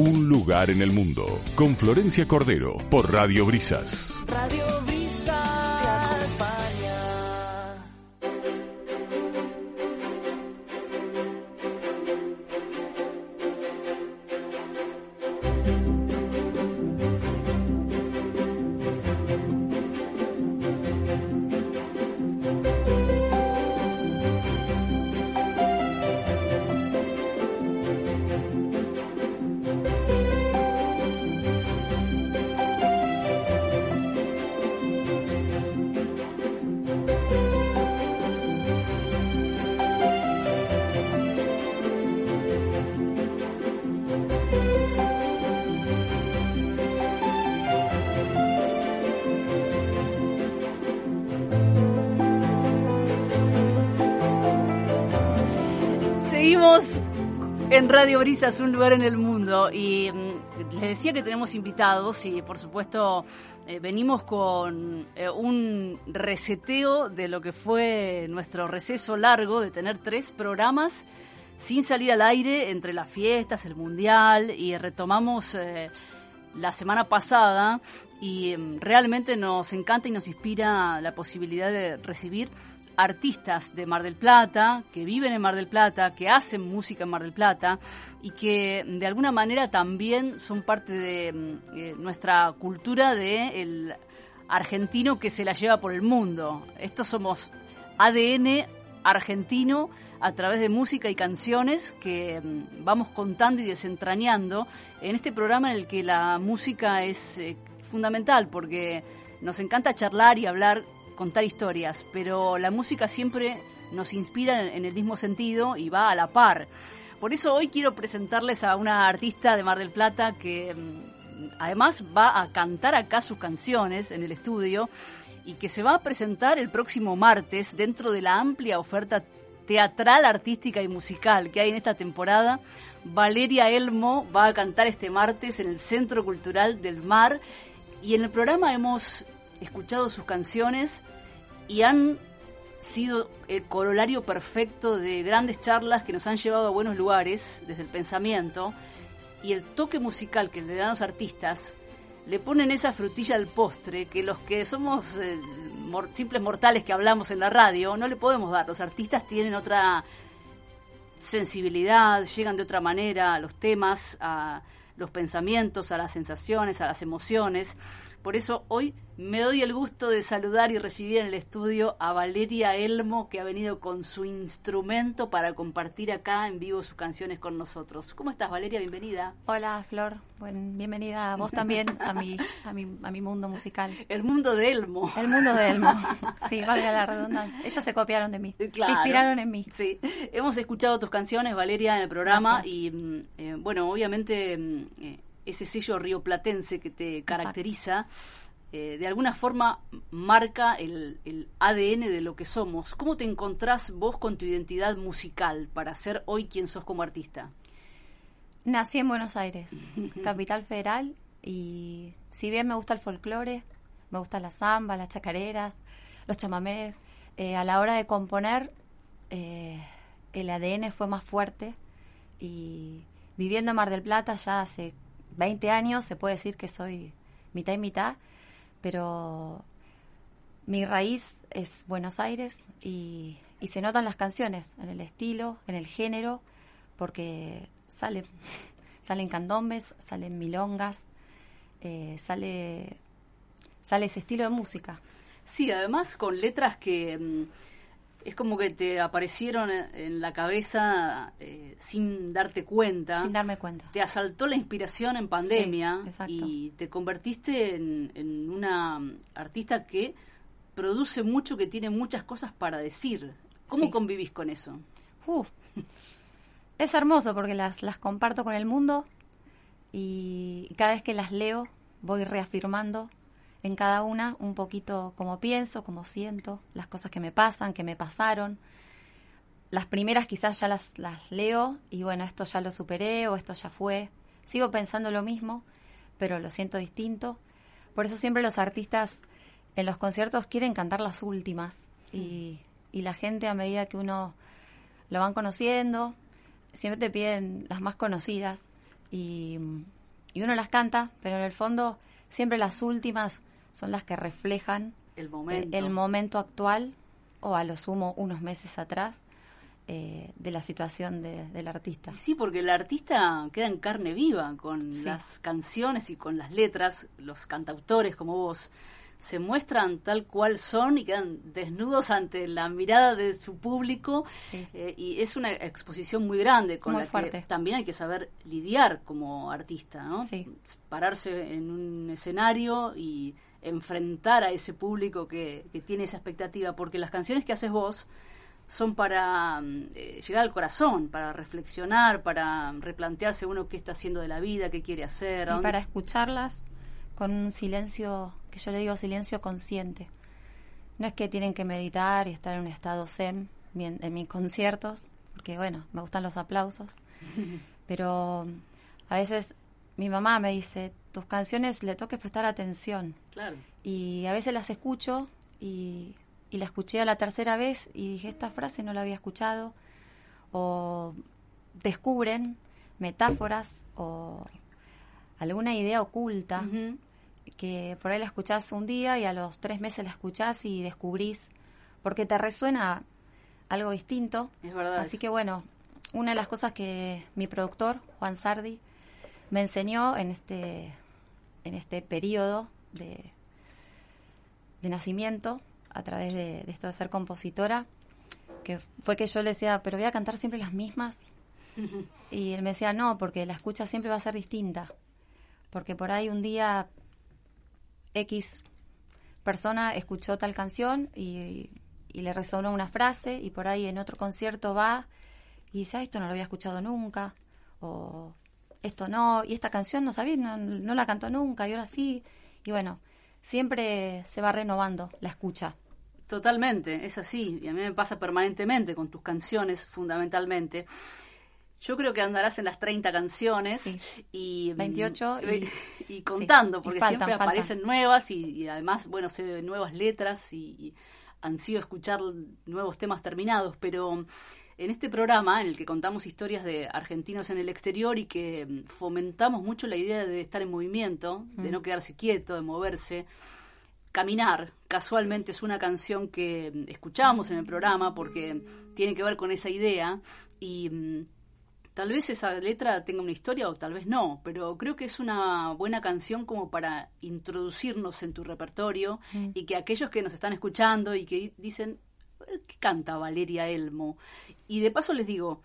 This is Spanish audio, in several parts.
Un lugar en el mundo con Florencia Cordero por Radio Brisas. En Radio Brisas, un lugar en el mundo. Y mm, les decía que tenemos invitados y por supuesto eh, venimos con eh, un reseteo de lo que fue nuestro receso largo de tener tres programas sin salir al aire entre las fiestas, el mundial y retomamos eh, la semana pasada y mm, realmente nos encanta y nos inspira la posibilidad de recibir artistas de Mar del Plata, que viven en Mar del Plata, que hacen música en Mar del Plata y que de alguna manera también son parte de eh, nuestra cultura de el argentino que se la lleva por el mundo. Estos somos ADN argentino a través de música y canciones que mm, vamos contando y desentrañando en este programa en el que la música es eh, fundamental porque nos encanta charlar y hablar, contar historias, pero la música siempre nos inspira en, el mismo sentido y va a la par. Por eso hoy quiero presentarles a una artista de Mar del Plata que mm, además va a cantar acá sus canciones en el estudio y que se va a presentar el próximo martes dentro de la amplia oferta teatral, artística y musical que hay en esta temporada. Valeria Elmo va a cantar este martes en el Centro Cultural del Mar y en el programa hemos escuchado sus canciones y han sido el corolario perfecto de grandes charlas que nos han llevado a buenos lugares desde el pensamiento y el toque musical que le dan los artistas le ponen esa frutilla al postre que los que somos eh, simples mortales que hablamos en la radio no le podemos dar. Los artistas tienen otra sensibilidad, llegan de otra manera a los temas, a los pensamientos, a las sensaciones, a las emociones. Por eso hoy me doy el gusto de saludar y recibir en el estudio a Valeria Elmo, que ha venido con su instrumento para compartir acá en vivo sus canciones con nosotros. ¿Cómo estás, Valeria? Bienvenida. Hola Flor, Buen- bienvenida a vos también a mi, a mi, a mi mundo musical. El mundo de Elmo. El mundo de Elmo. Sí, valga la redundancia. Ellos se copiaron de mí. Claro. Se inspiraron en mí. Sí, hemos escuchado tus canciones, Valeria, en el programa Gracias. y, mm, eh, bueno, obviamente mm, eh, ese sello rioplatense que te caracteriza, eh, de alguna forma marca el, el ADN de lo que somos. ¿Cómo te encontrás vos con tu identidad musical para ser hoy quien sos como artista? Nací en Buenos Aires, capital federal, y si bien me gusta el folclore, me gusta la samba, las chacareras, los chamamés, eh, a la hora de componer eh, el ADN fue más fuerte y viviendo en Mar del Plata ya hace 20 años se puede decir que soy mitad y mitad, pero mi raíz es Buenos Aires y, se notan las canciones, en el estilo, en el género, porque sale, salen candombes, salen milongas, eh, sale, sale ese estilo de música. Sí, además con letras que mm, es como que te aparecieron en, la cabeza eh, sin darte cuenta. Sin darme cuenta. Te asaltó la inspiración en pandemia Sí, y te convertiste en, en una mm, artista que produce mucho, que tiene muchas cosas para decir. ¿Cómo Sí. convivís con eso? Uf. Es hermoso porque las, las comparto con el mundo y cada vez que las leo voy reafirmando en cada una un poquito cómo pienso, cómo siento, las cosas que me pasan, que me pasaron. Las primeras quizás ya las, las leo y bueno, esto ya lo superé o esto ya fue. Sigo pensando lo mismo, pero lo siento distinto. Por eso siempre los artistas en los conciertos quieren cantar las últimas y, y la gente a medida que uno lo van conociendo, siempre te piden las más conocidas y, y uno las canta, pero en el fondo siempre las últimas son las que reflejan El momento. el momento actual o a lo sumo unos meses atrás eh, de la situación de- del artista. Sí, porque el artista queda en carne viva con Sí. las canciones y con las letras, los cantautores como vos se muestran tal cual son y quedan desnudos ante la mirada de su público Sí. eh, y es una exposición muy grande con Muy la que fuerte. también hay que saber lidiar como artista, ¿no? Sí. Pararse en un escenario y enfrentar a ese público que, que tiene esa expectativa, porque las canciones que haces vos son para mm, eh, llegar al corazón, para reflexionar, para replantearse uno qué está haciendo de la vida, qué quiere hacer. y para escucharlas con un silencio, que yo le digo silencio consciente. No es que tienen que meditar y estar en un estado zen bien- en mis conciertos, porque bueno, me gustan los aplausos, pero a veces mi mamá me dice, tus canciones le toques prestar atención. Claro. Y a veces las escucho y, y la escuché a la tercera vez y dije, esta frase no la había escuchado. O descubren metáforas o alguna idea oculta que por ahí la escuchás un día y a los tres meses la escuchás y descubrís, porque te resuena algo distinto. Es verdad. Así que bueno, una de las cosas que mi productor, Juan Sardi, me enseñó en este, en este periodo de, de nacimiento, a través de, de esto de ser compositora, que fue que yo le decía, pero voy a cantar siempre las mismas. Y él me decía, no, porque la escucha siempre va a ser distinta. Porque por ahí un día X persona escuchó tal canción y, y le resonó una frase y por ahí en otro concierto va y dice, "Ah, esto no lo había escuchado nunca, o esto no, y esta canción no sabía, no, no la cantó nunca, y ahora sí. Y bueno, siempre se va renovando la escucha. Totalmente, es así. Y a mí me pasa permanentemente con tus canciones, fundamentalmente. Yo creo que andarás en las 30 canciones Sí. y, mm, 28 y- y contando, sí, y porque faltan, siempre faltan. aparecen nuevas y, y además, bueno, sé de nuevas letras y, y han sido escuchar nuevos temas terminados, pero en este programa en el que contamos historias de argentinos en el exterior y que mm, fomentamos mucho la idea de estar en movimiento, de no quedarse quieto, de moverse, Caminar, casualmente es una canción que mm, escuchamos en el programa porque tiene que ver con esa idea y mm, tal vez esa letra tenga una historia o tal vez no, pero creo que es una buena canción como para introducirnos en tu repertorio y que aquellos que nos están escuchando y que dicen, ¿qué canta Valeria Elmo? Y de paso les digo,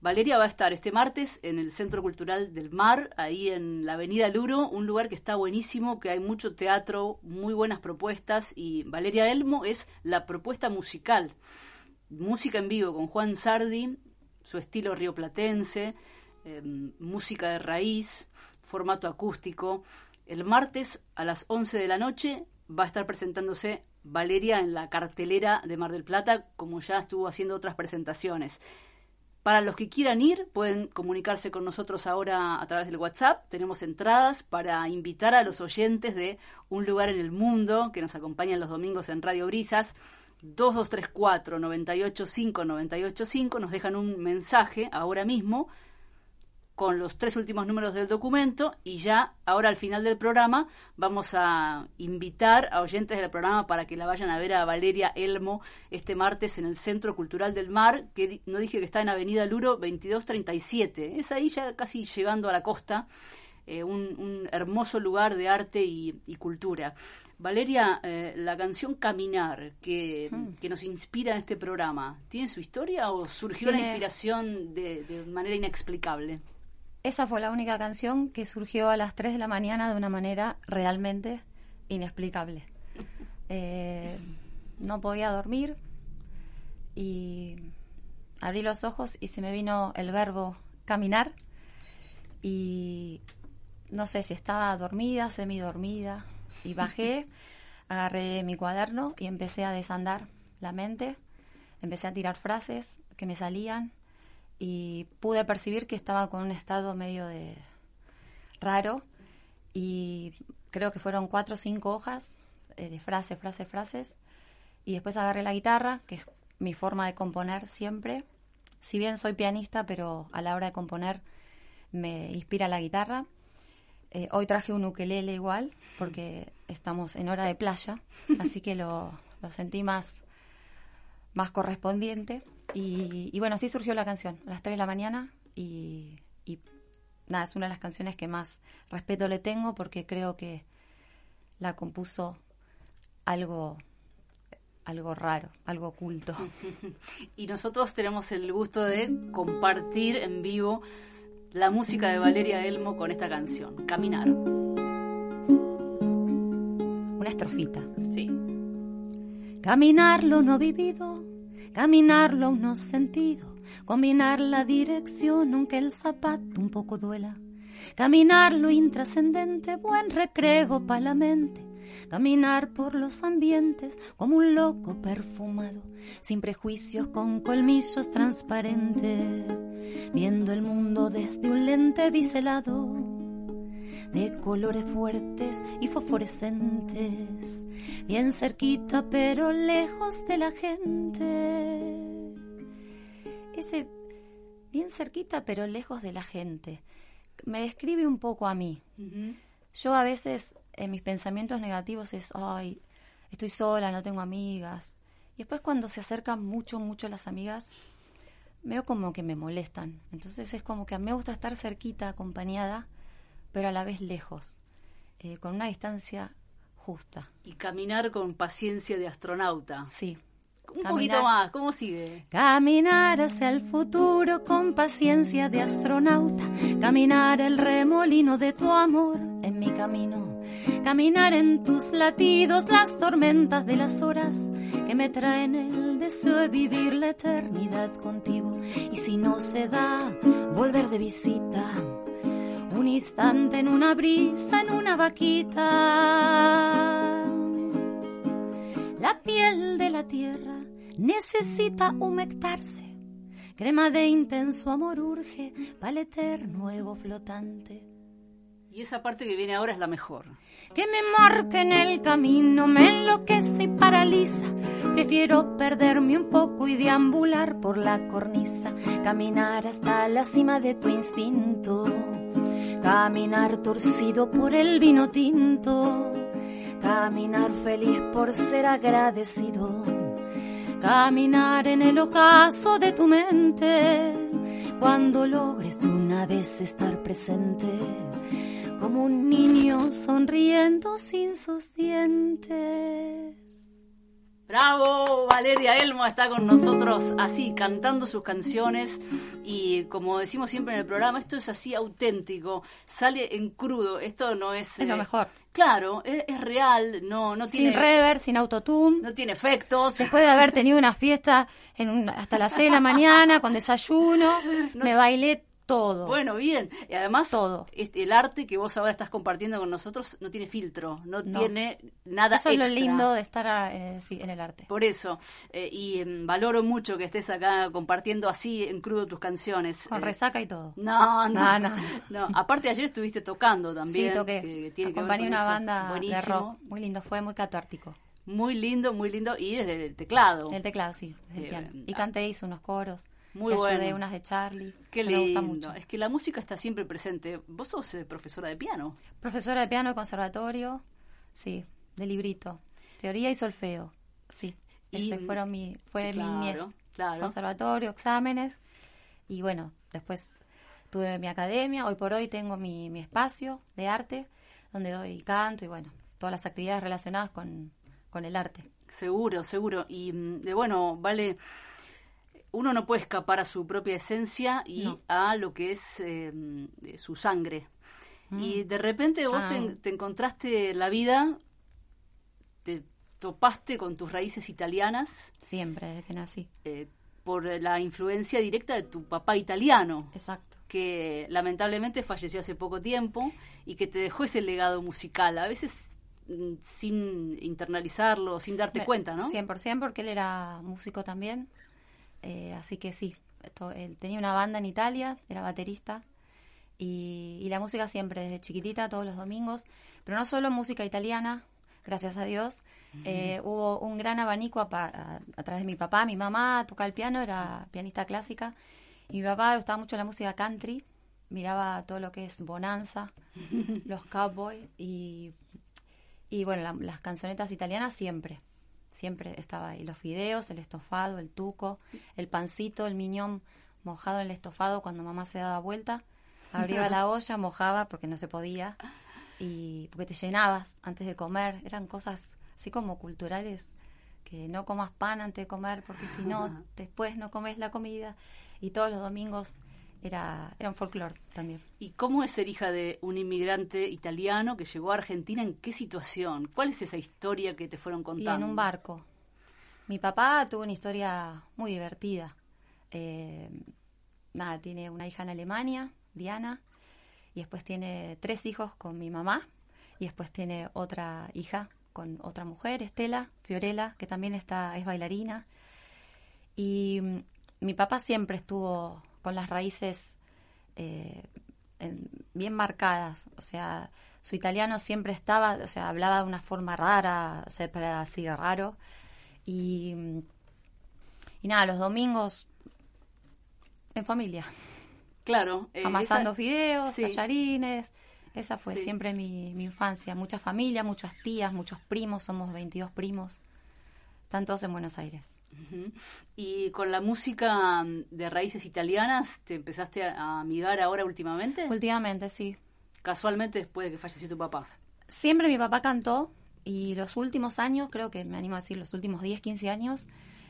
Valeria va a estar este martes en el Centro Cultural del Mar, ahí en la Avenida Luro, un lugar que está buenísimo, que hay mucho teatro, muy buenas propuestas y Valeria Elmo es la propuesta musical. Música en vivo con Juan Sardi, su estilo rioplatense, eh, música de raíz, formato acústico. El martes a las 11 de la noche va a estar presentándose Valeria en la cartelera de Mar del Plata, como ya estuvo haciendo otras presentaciones. Para los que quieran ir, pueden comunicarse con nosotros ahora a través del WhatsApp. Tenemos entradas para invitar a los oyentes de Un lugar en el mundo que nos acompañan los domingos en Radio Brisas. 2234 985 985 nos dejan un mensaje ahora mismo con los tres últimos números del documento y ya ahora al final del programa vamos a invitar a oyentes del programa para que la vayan a ver a Valeria Elmo este martes en el Centro Cultural del Mar, que no dije que está en Avenida Luro 2237, es ahí ya casi llegando a la costa, eh, un, un hermoso lugar de arte y, y cultura. Valeria, eh, la canción Caminar que, que nos inspira en este programa, ¿tiene su historia o surgió la inspiración de, de manera inexplicable? Esa fue la única canción que surgió a las 3 de la mañana de una manera realmente inexplicable. Eh, no podía dormir y abrí los ojos y se me vino el verbo caminar. Y no sé si estaba dormida, semidormida y bajé, agarré mi cuaderno y empecé a desandar la mente, empecé a tirar frases que me salían y pude percibir que estaba con un estado medio de raro y creo que fueron cuatro o cinco hojas eh, de frases, frases, frases y después agarré la guitarra, que es mi forma de componer siempre. Si bien soy pianista, pero a la hora de componer me inspira la guitarra. Eh, hoy traje un ukelele igual, porque estamos en hora de playa, así que lo, lo sentí más, más correspondiente. Y, y bueno, así surgió la canción, a las 3 de la mañana. Y, y nada, es una de las canciones que más respeto le tengo porque creo que la compuso algo algo raro, algo oculto. Y nosotros tenemos el gusto de compartir en vivo la música de Valeria Elmo con esta canción, Caminar. Una estrofita. Sí. Caminar lo no vivido, caminar lo no sentido, combinar la dirección aunque el zapato un poco duela. Caminar lo intrascendente, buen recreo para la mente. Caminar por los ambientes como un loco perfumado, sin prejuicios con colmillos transparentes, viendo el mundo desde un lente biselado de colores fuertes y fosforescentes, bien cerquita pero lejos de la gente. Ese bien cerquita pero lejos de la gente me describe un poco a mí. Yo a veces en mis pensamientos negativos es, ay, estoy sola, no tengo amigas. Y después cuando se acercan mucho, mucho las amigas, veo como que me molestan. Entonces es como que a mí me gusta estar cerquita, acompañada, pero a la vez lejos, eh, con una distancia justa. Y caminar con paciencia de astronauta. Sí. Un Caminar. poquito más, ¿cómo sigue? Caminar hacia el futuro con paciencia de astronauta. Caminar el remolino de tu amor en mi camino. Caminar en tus latidos las tormentas de las horas que me traen el deseo de vivir la eternidad contigo. Y si no se da, volver de visita. Un instante en una brisa, en una vaquita. La piel de la tierra necesita humectarse. Crema de intenso amor urge para eterno ego flotante. Y esa parte que viene ahora es la mejor. Que me marque en el camino, me enloquece y paraliza. Prefiero perderme un poco y deambular por la cornisa, caminar hasta la cima de tu instinto, caminar torcido por el vino tinto, caminar feliz por ser agradecido, caminar en el ocaso de tu mente, cuando logres de una vez estar presente. Como un niño sonriendo sin sus dientes. Bravo, Valeria Elmo está con nosotros así, cantando sus canciones y como decimos siempre en el programa, esto es así auténtico, sale en crudo, esto no es... Es lo eh, mejor. Claro, es, es real, no, no Sin tiene... rever, sin autotune. No tiene efectos. Después de haber tenido una fiesta en un- hasta las 6 de la mañana con desayuno, me bailé todo. Bueno, bien. Y además, Todo. este, el arte que vos ahora estás compartiendo con nosotros no tiene filtro, no, No. tiene nada Eso es lo extra. lindo de estar eh, sí, en el arte. Por eso, eh, y mm, valoro mucho que estés acá compartiendo así en crudo tus canciones. Con Eh, resaca y todo. No, no, No. Aparte ayer estuviste tocando también. sí, toqué. que- que tiene que ver Acompañé con una eso. banda Buenísimo. de rock. Muy lindo, fue muy catártico. Muy lindo, muy lindo. Y desde el teclado. El teclado, sí, desde el piano. Y ah. canté, hice unos coros. Muy ayudé bueno. unas de Charlie. Qué Me gusta mucho. Es que la música está siempre presente. Vos sos eh, profesora de piano. Profesora de piano conservatorio, sí, de librito. Teoría y solfeo, sí. Y- Ese fueron mi, fue Claro, mi niñez. claro. Conservatorio, exámenes. Y bueno, después tuve mi academia. Hoy por hoy tengo mi, mi espacio de arte, donde doy canto y bueno, todas las actividades relacionadas con, con el arte. Seguro, seguro. Y mm, de bueno, vale, uno no puede escapar a su propia esencia y No. a lo que es eh, eh, su sangre. Y de repente vos te, Ah. te encontraste la vida, te topaste con tus raíces italianas, Siempre, desde que nací. eh, por la influencia directa de tu papá italiano, Exacto. que lamentablemente falleció hace poco tiempo y que te dejó ese legado musical, a veces mm, sin internalizarlo, sin darte Me- cuenta, ¿no? 100% porque él era músico también. Eh, así que sí, esto- él tenía una banda en Italia, era baterista. Y, y la música siempre, desde chiquitita, todos los domingos. Pero no solo música italiana, gracias a Dios. Eh, hubo un gran abanico a, a- a través de mi papá. Mi mamá tocaba el piano, era pianista clásica. Y mi papá le gustaba mucho la música country. Miraba todo lo que es Bonanza, los Cowboys y y bueno, la- las canzonetas italianas siempre, siempre estaba ahí. Los fideos, el estofado, el tuco, el pancito, el miñón mojado en el estofado cuando mamá se daba vuelta. Abría la olla, mojaba porque no se podía. Y porque te llenabas antes de comer. Eran cosas así como culturales. Que no comas pan antes de comer porque si no, después no comes la comida. Y todos los domingos era, era un folclore también. ¿Y cómo es ser hija de un inmigrante italiano que llegó a Argentina? ¿En qué situación? ¿Cuál es esa historia que te fueron Y contando? en un barco. Mi papá tuvo una historia muy divertida. Eh, nada, tiene una hija en Alemania, Diana, y después tiene tres hijos con mi mamá, y después tiene otra hija con otra mujer, Estela, Fiorella, que también está, es bailarina. Y mm, mi papá siempre estuvo con las raíces eh, en- bien marcadas, o sea, su italiano siempre estaba, o sea, hablaba de una forma rara, siempre era así de raro. Y, mm, y nada, los domingos en familia, Claro. eh, amasando esa- fideos, sí. tallarines. Esa fue Sí. siempre mi, mi infancia. Mucha familia, muchas tías, muchos primos, somos 22 primos. Están todos en Buenos Aires. Y con la música mm, de raíces italianas, ¿te empezaste a a amigar ahora últimamente? Últimamente, sí. Casualmente después de que falleció tu papá. Siempre mi papá cantó y los últimos años, creo que me animo a decir los últimos 10, 15 años,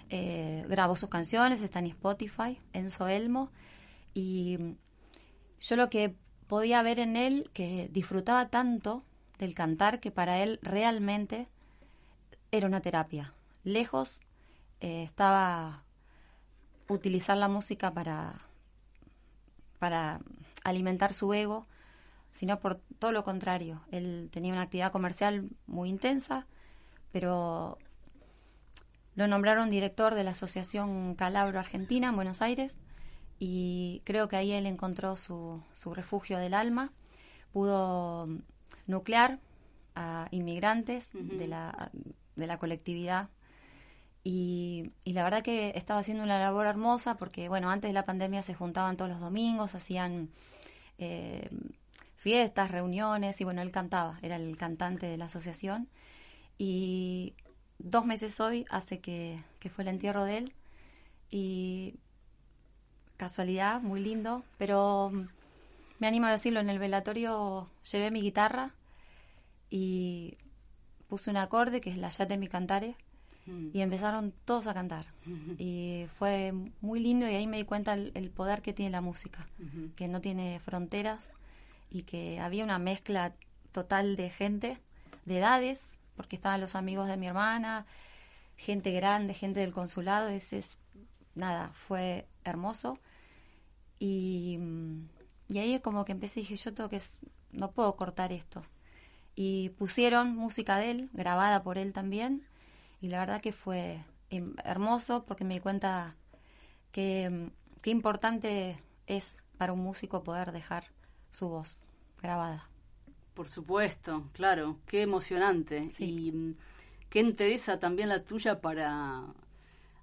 eh, grabó sus canciones, está en Spotify, Enzo Elmo. Y mm, yo lo que podía ver en él, que disfrutaba tanto del cantar, que para él realmente era una terapia. Lejos eh, estaba utilizar la música para, para alimentar su ego, sino por todo lo contrario. Él tenía una actividad comercial muy intensa, pero lo nombraron director de la Asociación Calabro Argentina en Buenos Aires y creo que ahí él encontró su, su refugio del alma. Pudo nuclear a inmigrantes de, la, de la colectividad y, la verdad que estaba haciendo una labor hermosa porque, bueno, antes de la pandemia se juntaban todos los domingos, hacían eh, fiestas, reuniones y, bueno, él cantaba, era el cantante de la asociación. Y dos meses hoy hace que, que fue el entierro de él y casualidad, muy lindo, pero me animo a decirlo, en el velatorio llevé mi guitarra y puse un acorde que es la Ya de mi cantare Mm. y empezaron todos a cantar. Y fue muy lindo y ahí me di cuenta el, el poder que tiene la música, que no tiene fronteras y que había una mezcla total de gente, de edades, porque estaban los amigos de mi hermana, gente grande, gente del consulado, ese es, nada, fue hermoso. Y, mm, y ahí como que empecé y dije, yo tengo que, no puedo cortar esto. Y pusieron música de él, grabada por él también, y la verdad que fue em, hermoso porque me di cuenta que mm, qué importante es para un músico poder dejar su voz grabada. Por supuesto, claro, qué emocionante. Sí. Y mm, qué interesa también la tuya para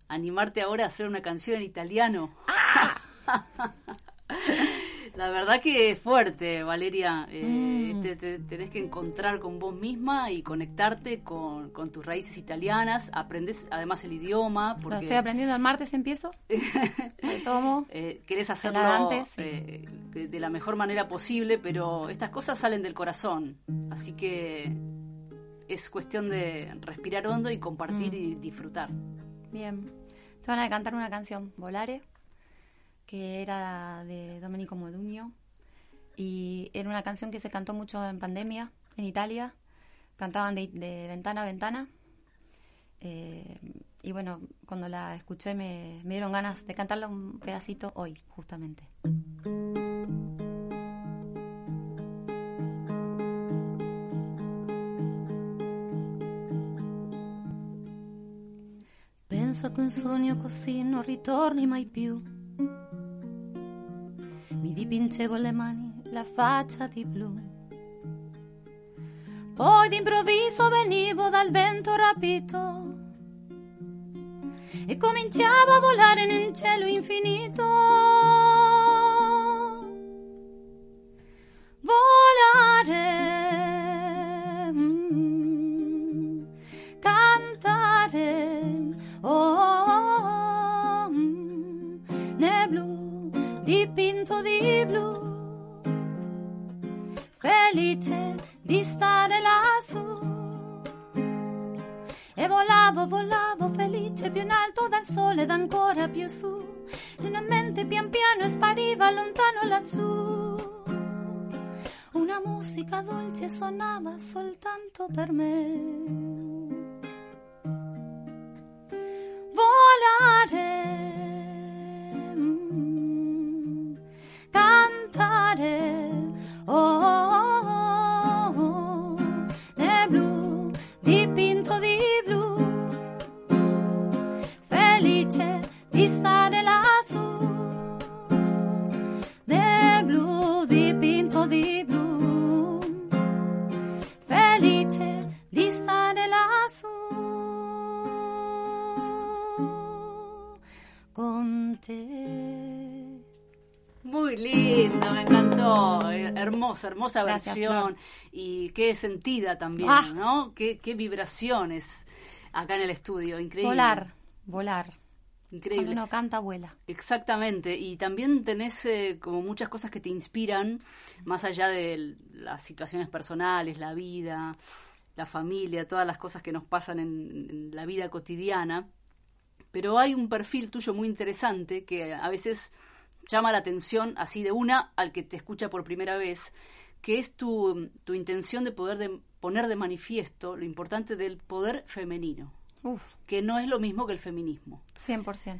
animarte ahora a hacer una canción en italiano. la verdad que es fuerte, Valeria. Eh, Mm. te, te- tenés que encontrar con vos misma y conectarte con, con tus raíces italianas. Aprendes además el idioma. Lo estoy aprendiendo el martes empiezo. Retomo. eh, querés hacerlo sí. eh, de, de la mejor manera posible, pero estas cosas salen del corazón. Así que es cuestión de respirar hondo y compartir Mm. y disfrutar. Bien. Te van a cantar una canción, Volare, que era de Domenico Modugno. Y era una canción que se cantó mucho en pandemia, en Italia. Cantaban de, de ventana a ventana. Eh, y bueno, cuando la escuché me, me dieron ganas de cantarla un pedacito hoy, justamente. Penso che un sogno così non ritorni mai più. Dipingevo le mani, la faccia di blu. Poi d'improvviso venivo dal vento rapito e cominciavo a volare un cielo infinito. Volare, mm, cantare, oh, oh, mm, nel blu, dipinto di blu, felice di stare lassù. E volavo, volavo felice più in alto dal sole ed ancora più su. Una mente pian piano spariva lontano lassù. Una musica dolce suonava soltanto per me. Volare, oh, oh, oh, oh, nel blu, dipinto di blu, felice di stare lassù, nel blu, dipinto di blu, felice di stare lassù. Con te. Muy lindo, me encantó. Eh, Hermosa, hermosa Gracias, versión. Y qué sentida también, Ah. ¿no? Qué, qué vibraciones acá en el estudio. Increíble. Volar, volar. Increíble. Cuando uno canta, vuela. Exactamente, y también tenés eh, como muchas cosas que te inspiran, más allá de las situaciones personales, la vida, la familia, todas las cosas que nos pasan en, en la vida cotidiana. Pero hay un perfil tuyo muy interesante que a veces llama la atención así de una al que te escucha por primera vez, que es tu, tu intención de poder de- poner de manifiesto lo importante del poder femenino, Uf, que no es lo mismo que el feminismo. 100%.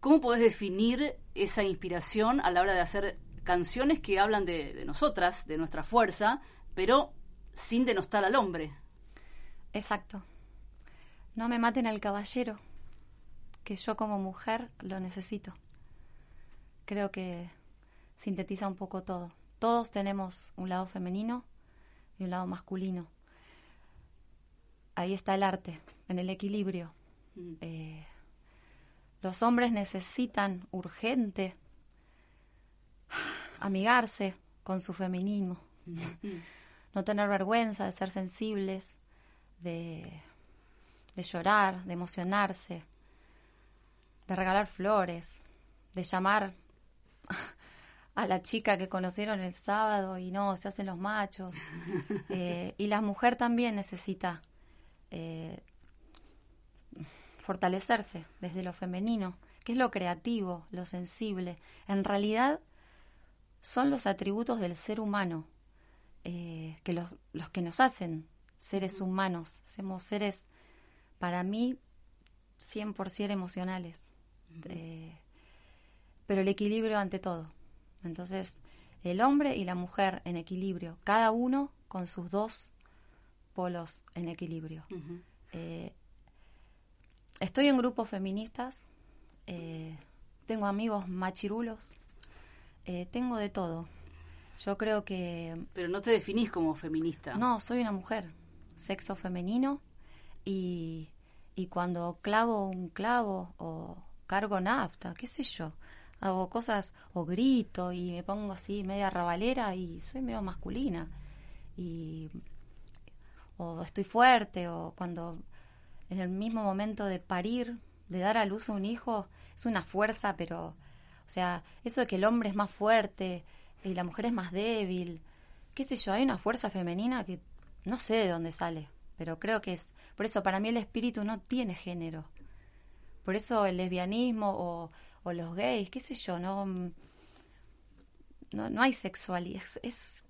¿Cómo podés definir esa inspiración a la hora de hacer canciones que hablan de, de nosotras, de nuestra fuerza, pero sin denostar al hombre? Exacto. No me maten al caballero, que yo como mujer lo necesito. Creo que sintetiza un poco todo. Todos tenemos un lado femenino y un lado masculino. Ahí está el arte, en el equilibrio. Eh, los hombres necesitan urgente amigarse con su feminismo, no tener vergüenza de ser sensibles, de, de llorar, de emocionarse, de regalar flores, de llamar a la chica que conocieron el sábado y no, se hacen los machos. Eh, y la mujer también necesita eh, fortalecerse desde lo femenino, que es lo creativo, lo sensible. En realidad son los atributos del ser humano eh, que los, los que nos hacen seres humanos. Somos seres, para mí, 100% emocionales. Pero el equilibrio ante todo. Entonces, el hombre y la mujer en equilibrio, cada uno con sus dos polos en equilibrio. Eh, estoy en grupos feministas, eh, tengo amigos machirulos, eh, tengo de todo. Yo creo que Pero no te definís como feminista. no, soy una mujer, sexo femenino y, y cuando clavo un clavo o cargo nafta, qué sé yo, hago cosas o grito y me pongo así media rabalera y soy medio masculina y o estoy fuerte o cuando en el mismo momento de parir, de dar a luz a un hijo, es una fuerza, pero o sea, eso de que el hombre es más fuerte y la mujer es más débil, qué sé yo, hay una fuerza femenina que no sé de dónde sale, pero creo que es, por eso para mí el espíritu no tiene género. Por eso el lesbianismo o, los gays, qué sé yo, no, no, no hay sexualidad, es,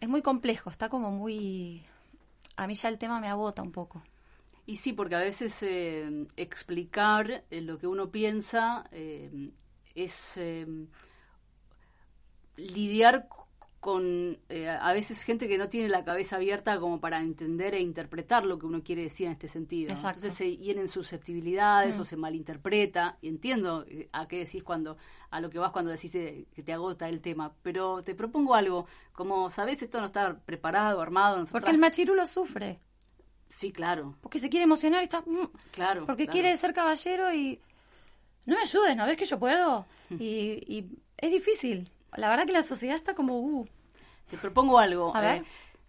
es, muy complejo, está como muy... A mí ya el tema me agota un poco. Y sí, porque a veces eh, explicar eh, lo que uno piensa eh, es lidiar con eh, a veces gente que no tiene la cabeza abierta como para entender e interpretar lo que uno quiere decir en este sentido. Exacto. Entonces se hieren susceptibilidades Mm. o se malinterpreta. Y entiendo eh, a qué decís cuando, a lo que vas cuando decís eh, que te agota el tema. Pero te propongo algo, como sabés, esto no está preparado, armado. Nosotras... Porque el machirulo sufre. Sí, claro, Porque se quiere emocionar y está... mm, claro. Porque claro. quiere ser caballero y... No me ayudes, ¿no ves que yo puedo? Mm. Y, y es difícil. La verdad que la sociedad está como... Uh, Te propongo algo. A ver. eh,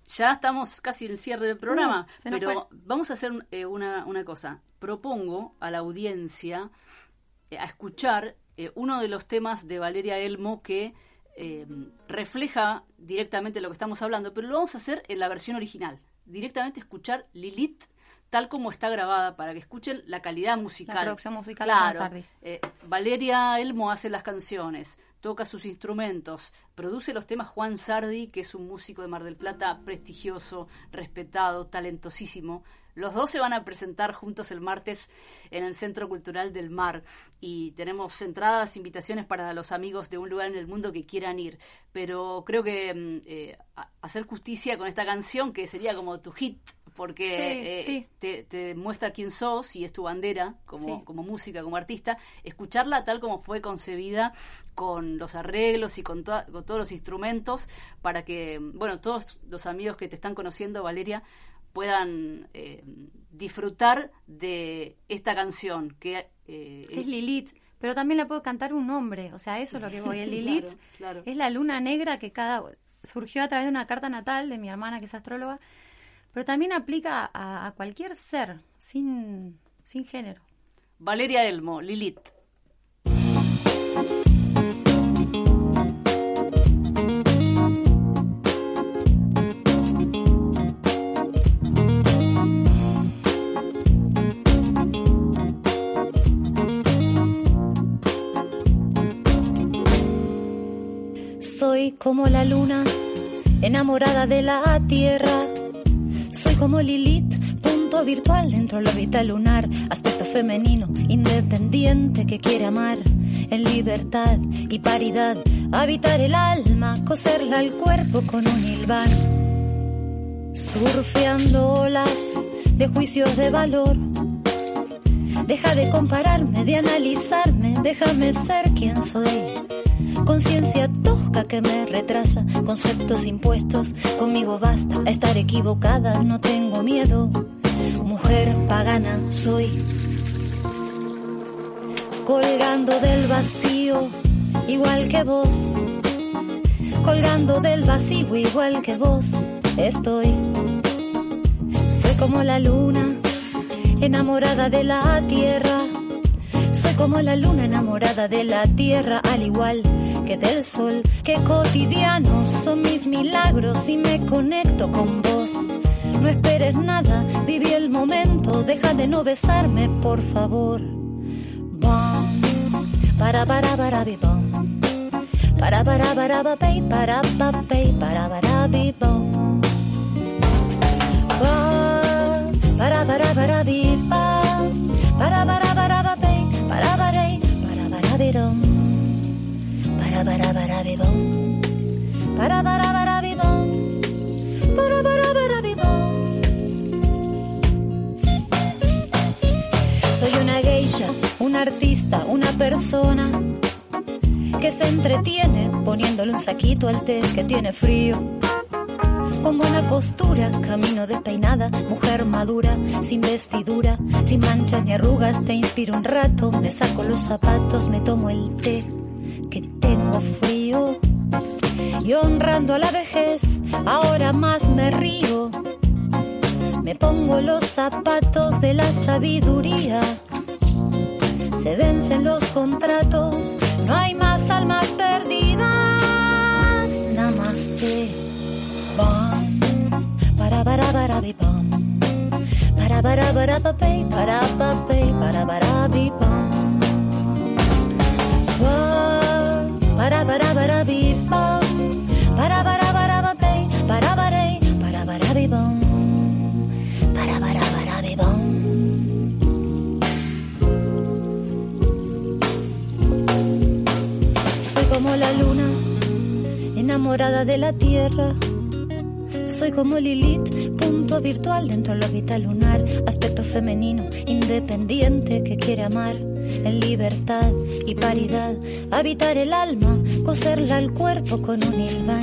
ya estamos casi en el cierre del programa, Uh, pero vamos a hacer eh, una, una cosa. Propongo a la audiencia eh, a escuchar eh, uno de los temas de Valeria Elmo que eh, refleja directamente lo que estamos hablando, pero lo vamos a hacer en la versión original. Directamente escuchar Lilith tal como está grabada para que escuchen la calidad musical. La producción musical de. Eh, Valeria Elmo hace las canciones, toca sus instrumentos, produce los temas Juan Sardi, que es un músico de Mar del Plata prestigioso, respetado, talentosísimo. Los dos se van a presentar juntos el martes en el Centro Cultural del Mar y tenemos entradas, invitaciones para los amigos de un lugar en el mundo que quieran ir. Pero creo que mm, eh, hacer justicia con esta canción, que sería como tu hit, porque Sí, eh, sí. Te, te muestra quién sos y es tu bandera como, Sí. como música, como artista, escucharla tal como fue concebida con los arreglos y con, toda- con todos los instrumentos para que, bueno, todos los amigos que te están conociendo, Valeria, puedan eh, disfrutar de esta canción que... eh, que es Lilith. Pero también la puedo cantar un hombre. O sea, eso es lo que voy. El Lilith Claro, claro. es la luna negra que cada surgió a través de una carta natal de mi hermana que es astróloga. Pero también aplica a, a cualquier ser sin, sin género. Valeria Elmo, Lilith. Soy como la luna, enamorada de la tierra. Como Lilith, punto virtual dentro de la órbita lunar. Aspecto femenino, independiente que quiere amar. En libertad y paridad, habitar el alma, coserla al cuerpo con un hilván. Surfeando olas de juicios de valor. Deja de compararme, de analizarme, déjame ser quien soy. Conciencia que me retrasa, conceptos impuestos, conmigo basta estar equivocada, no tengo miedo. Mujer pagana soy. Colgando del vacío, igual que vos. Colgando del vacío, igual que vos, estoy. Soy como la luna, enamorada de la tierra. Soy como la luna enamorada de la tierra, al igual que del sol, que cotidianos son mis milagros y me conecto con vos. No esperes nada, viví el momento, deja de no besarme, por favor. Para para para. Para para para para pa pey, para para para para. Para para para bi bom. Para para para bi bom. Soy una geisha, un artista, una persona que se entretiene poniéndole un saquito al té que tiene frío. Con buena postura, camino despeinada, mujer madura, sin vestidura, sin manchas ni arrugas, te inspiro un rato, me saco los zapatos, me tomo el té tengo frío. Y honrando a la vejez, ahora más me río. Me pongo los zapatos de la sabiduría. Se vencen los contratos, no hay más almas perdidas. Namaste. Bom, para para para bom. Para para para para pa pey, para para para para para bam, para para para bam, para para para para bam, para para para bam. Soy como la luna, enamorada de la tierra. Soy como Lilith, punto virtual dentro de la órbita lunar, aspecto femenino, independiente que quiere amar en libertad y paridad, habitar el alma, coserla al cuerpo con un hilván.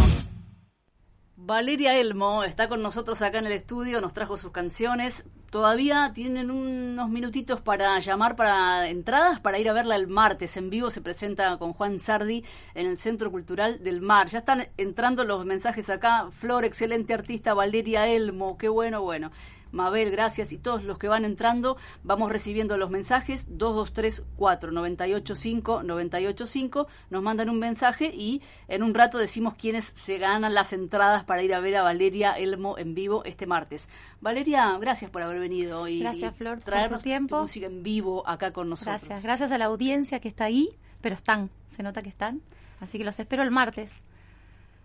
Valeria Elmo está con nosotros acá en el estudio, nos trajo sus canciones. Todavía tienen unos minutitos para llamar para entradas para ir a verla el martes. En vivo se presenta con Juan Sardi en el Centro Cultural del Mar. Ya están entrando los mensajes acá. Flor, excelente artista, Valeria Elmo, qué bueno, bueno. Mabel, gracias, y todos los que van entrando, vamos recibiendo los mensajes 2234 985 985, nos mandan un mensaje y en un rato decimos quiénes se ganan las entradas para ir a ver a Valeria Elmo en vivo este martes. Valeria, gracias por haber venido y Gracias, Flor, traernos tu tiempo. música en vivo acá con nosotros. Gracias, gracias a la audiencia que está ahí, pero están, se nota que están. Así que los espero el martes.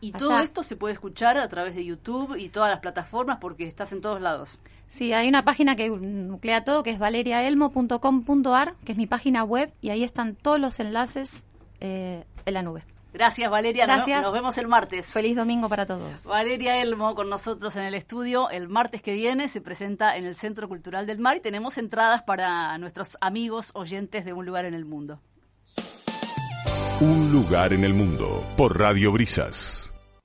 Y Allá. todo esto se puede escuchar a través de YouTube y todas las plataformas porque estás en todos lados. Sí, hay una página que nuclea todo, que es valeriaelmo.com.ar, que es mi página web, y ahí están todos los enlaces eh, en la nube. Gracias Valeria, Nos- Gracias. nos vemos el martes. Feliz domingo para todos. Valeria Elmo con nosotros en el estudio. El martes que viene se presenta en el Centro Cultural del Mar y tenemos entradas para nuestros amigos oyentes de Un lugar en el mundo. Un lugar en el mundo por Radio Brisas.